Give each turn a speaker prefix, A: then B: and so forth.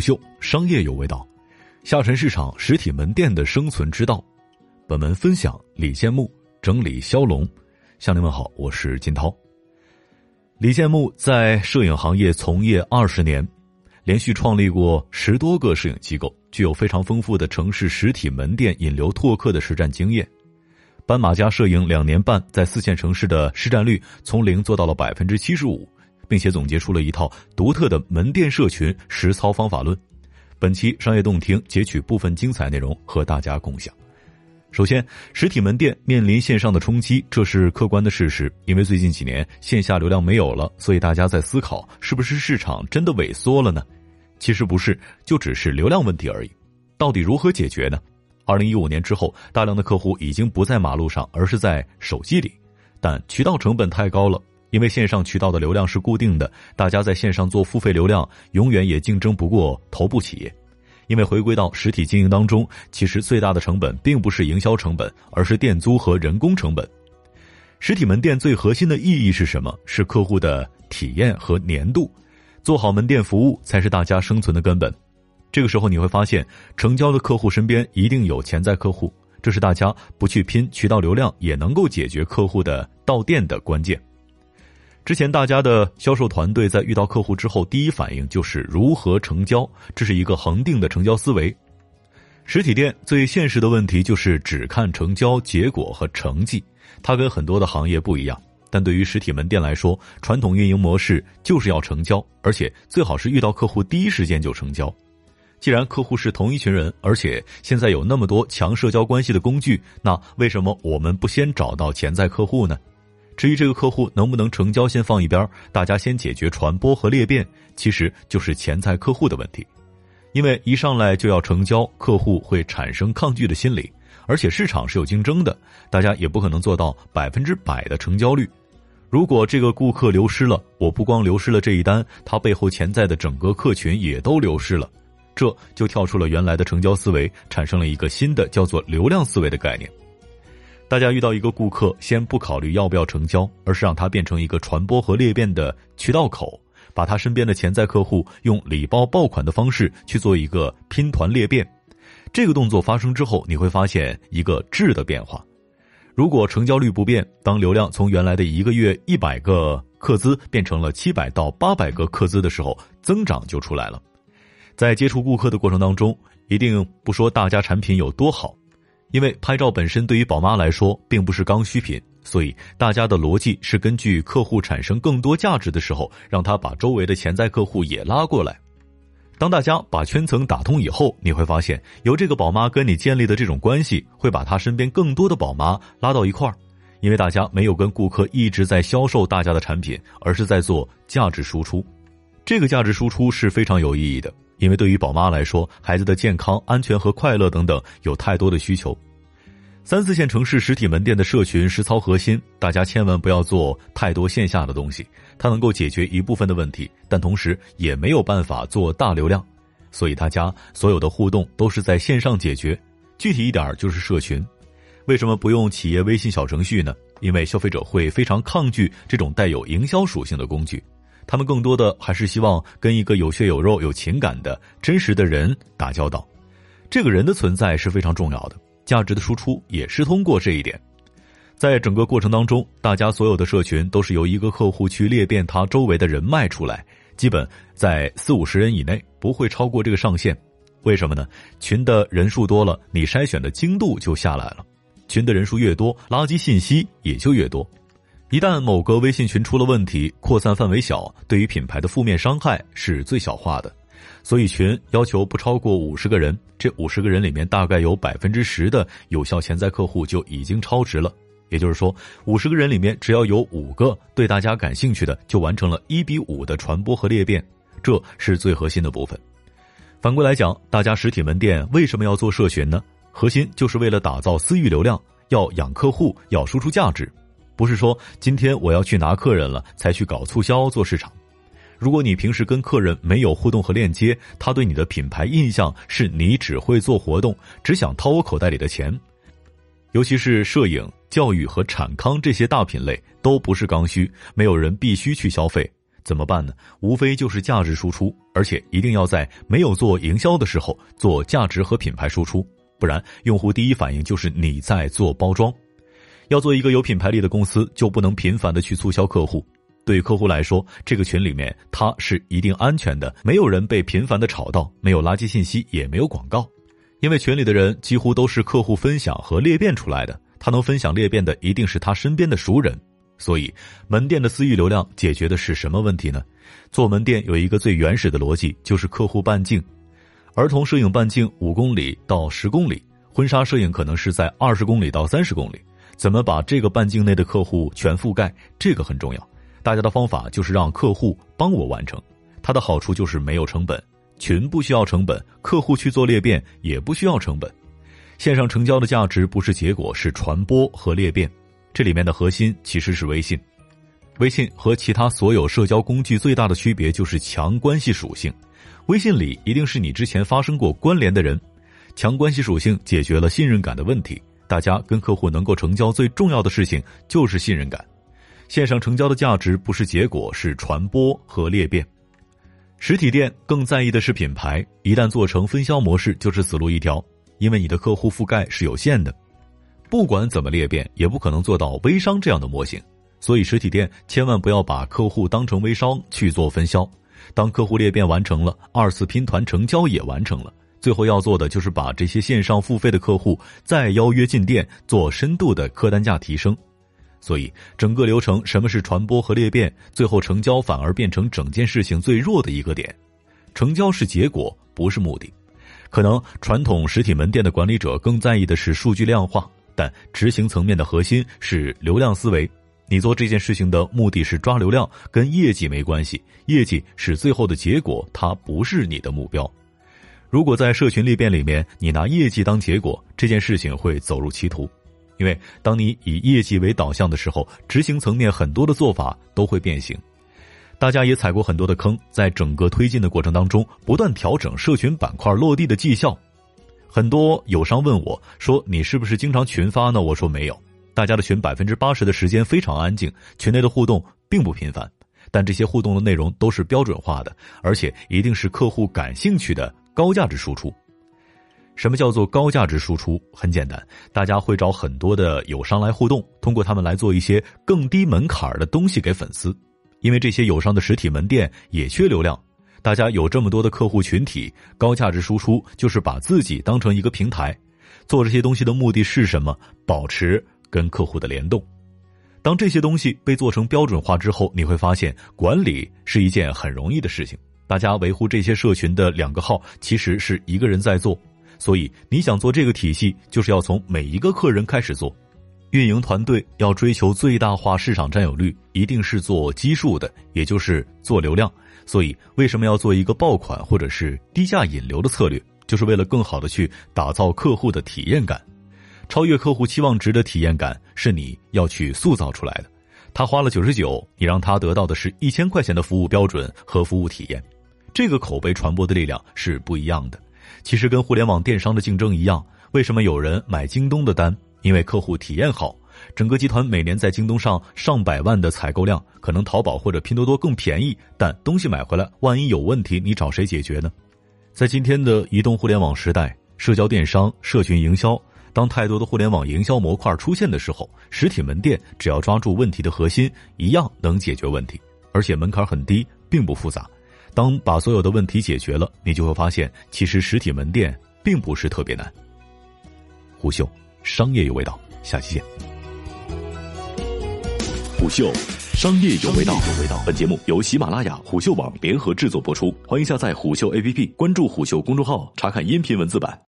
A: 虎嗅商业有味道，下沉市场实体门店的生存之道。本文分享李建木整理肖龙，向您问好，我是金涛。李建木在摄影行业从业二十年，连续创立过十多个摄影机构，具有非常丰富的城市实体门店引流拓客的实战经验。斑马家摄影两年半，在四线城市的市占率从零做到了百分之七十五。并且总结出了一套独特的门店社群实操方法论。本期商业洞听截取部分精彩内容和大家共享。首先，实体门店面临线上的冲击，这是客观的事实。因为最近几年线下流量没有了，所以大家在思考是不是市场真的萎缩了呢？其实不是，就只是流量问题而已。到底如何解决呢？二零一五年之后，大量的客户已经不在马路上，而是在手机里，但渠道成本太高了。因为线上渠道的流量是固定的，大家在线上做付费流量，永远也竞争不过头部企业。因为回归到实体经营当中，其实最大的成本并不是营销成本，而是店租和人工成本。实体门店最核心的意义是什么？是客户的体验和粘度。做好门店服务才是大家生存的根本。这个时候你会发现，成交的客户身边一定有潜在客户，这是大家不去拼渠道流量也能够解决客户的到店的关键。之前大家的销售团队在遇到客户之后，第一反应就是如何成交，这是一个恒定的成交思维。实体店最现实的问题就是只看成交结果和成绩，它跟很多的行业不一样。但对于实体门店来说，传统运营模式就是要成交，而且最好是遇到客户第一时间就成交。既然客户是同一群人，而且现在有那么多强社交关系的工具，那为什么我们不先找到潜在客户呢？至于这个客户能不能成交，先放一边，大家先解决传播和裂变，其实就是潜在客户的问题。因为一上来就要成交，客户会产生抗拒的心理，而且市场是有竞争的，大家也不可能做到百分之百的成交率。如果这个顾客流失了，我不光流失了这一单，他背后潜在的整个客群也都流失了，这就跳出了原来的成交思维，产生了一个新的叫做流量思维的概念。大家遇到一个顾客，先不考虑要不要成交，而是让他变成一个传播和裂变的渠道口，把他身边的潜在客户用礼包爆款的方式去做一个拼团裂变。这个动作发生之后，你会发现一个质的变化。如果成交率不变，当流量从原来的一个月一百个客资变成了七百到八百个客资的时候，增长就出来了。在接触顾客的过程当中，一定不说大家产品有多好。因为拍照本身对于宝妈来说并不是刚需品，所以大家的逻辑是根据客户产生更多价值的时候，让他把周围的潜在客户也拉过来。当大家把圈层打通以后，你会发现，由这个宝妈跟你建立的这种关系，会把她身边更多的宝妈拉到一块儿，因为大家没有跟顾客一直在销售大家的产品，而是在做价值输出。这个价值输出是非常有意义的。因为对于宝妈来说，孩子的健康、安全和快乐等等有太多的需求。三四线城市实体门店的社群实操核心，大家千万不要做太多线下的东西。它能够解决一部分的问题，但同时也没有办法做大流量，所以大家所有的互动都是在线上解决。具体一点就是社群。为什么不用企业微信小程序呢？因为消费者会非常抗拒这种带有营销属性的工具。他们更多的还是希望跟一个有血有肉、有情感的真实的人打交道，这个人的存在是非常重要的，价值的输出也是通过这一点。在整个过程当中，大家所有的社群都是由一个客户去裂变他周围的人脉出来，基本在四五十人以内，不会超过这个上限。为什么呢？群的人数多了，你筛选的精度就下来了，群的人数越多，垃圾信息也就越多。一旦某个微信群出了问题，扩散范围小，对于品牌的负面伤害是最小化的。所以群要求不超过五十个人，这五十个人里面大概有百分之十的有效潜在客户就已经超值了。也就是说，五十个人里面只要有五个对大家感兴趣的，就完成了一比五的传播和裂变，这是最核心的部分。反过来讲，大家实体门店为什么要做社群呢？核心就是为了打造私域流量，要养客户，要输出价值。不是说今天我要去拿客人了才去搞促销做市场。如果你平时跟客人没有互动和链接，他对你的品牌印象是你只会做活动，只想掏我口袋里的钱。尤其是摄影、教育和产康这些大品类都不是刚需，没有人必须去消费。怎么办呢？无非就是价值输出，而且一定要在没有做营销的时候做价值和品牌输出，不然用户第一反应就是你在做包装。要做一个有品牌力的公司，就不能频繁的去促销客户。对客户来说，这个群里面他是一定安全的，没有人被频繁的吵到，没有垃圾信息，也没有广告，因为群里的人几乎都是客户分享和裂变出来的，他能分享裂变的一定是他身边的熟人。所以，门店的私域流量解决的是什么问题呢？做门店有一个最原始的逻辑，就是客户半径，儿童摄影半径五公里到十公里，婚纱摄影可能是在二十公里到三十公里。怎么把这个半径内的客户全覆盖？这个很重要。大家的方法就是让客户帮我完成，它的好处就是没有成本，群不需要成本，客户去做裂变也不需要成本。线上成交的价值不是结果，是传播和裂变。这里面的核心其实是微信，微信和其他所有社交工具最大的区别就是强关系属性。微信里一定是你之前发生过关联的人，强关系属性解决了信任感的问题。大家跟客户能够成交最重要的事情就是信任感。线上成交的价值不是结果，是传播和裂变。实体店更在意的是品牌，一旦做成分销模式，就是死路一条，因为你的客户覆盖是有限的。不管怎么裂变，也不可能做到微商这样的模型，所以实体店千万不要把客户当成微商去做分销。当客户裂变完成了，二次拼团成交也完成了，最后要做的就是把这些线上付费的客户再邀约进店，做深度的客单价提升。所以整个流程，什么是传播和裂变？最后成交反而变成整件事情最弱的一个点。成交是结果，不是目的。可能传统实体门店的管理者更在意的是数据量化。但执行层面的核心是流量思维。你做这件事情的目的是抓流量，跟业绩没关系。业绩是最后的结果，它不是你的目标。如果在社群裂变里面，你拿业绩当结果，这件事情会走入歧途。因为当你以业绩为导向的时候，执行层面很多的做法都会变形。大家也踩过很多的坑，在整个推进的过程当中，不断调整社群板块落地的绩效。很多友商问我说：“你是不是经常群发呢？”我说没有，大家的群百分之八十的时间非常安静，群内的互动并不频繁，但这些互动的内容都是标准化的，而且一定是客户感兴趣的高价值输出。什么叫做高价值输出？很简单，大家会找很多的友商来互动，通过他们来做一些更低门槛的东西给粉丝，因为这些友商的实体门店也缺流量。大家有这么多的客户群体，高价值输出就是把自己当成一个平台，做这些东西的目的是什么？保持跟客户的联动。当这些东西被做成标准化之后，你会发现管理是一件很容易的事情。大家维护这些社群的两个号，其实是一个人在做。所以你想做这个体系，就是要从每一个客人开始做。运营团队要追求最大化市场占有率，一定是做基数的，也就是做流量。所以，为什么要做一个爆款或者是低价引流的策略？就是为了更好的去打造客户的体验感，超越客户期望值的体验感是你要去塑造出来的。他花了九十九，你让他得到的是一千块钱的服务标准和服务体验，这个口碑传播的力量是不一样的。其实跟互联网电商的竞争一样，为什么有人买京东的单？因为客户体验好。整个集团每年在京东上上百万的采购量，可能淘宝或者拼多多更便宜，但东西买回来，万一有问题，你找谁解决呢？在今天的移动互联网时代，社交电商、社群营销，当太多的互联网营销模块出现的时候，实体门店只要抓住问题的核心，一样能解决问题，而且门槛很低，并不复杂。当把所有的问题解决了，你就会发现，其实实体门店并不是特别难。虎嗅，商业有味道，下期见。
B: 虎嗅，商业有味道。本节目由喜马拉雅、虎嗅网联合制作播出，欢迎下载虎嗅 APP，关注虎嗅公众号，查看音频文字版。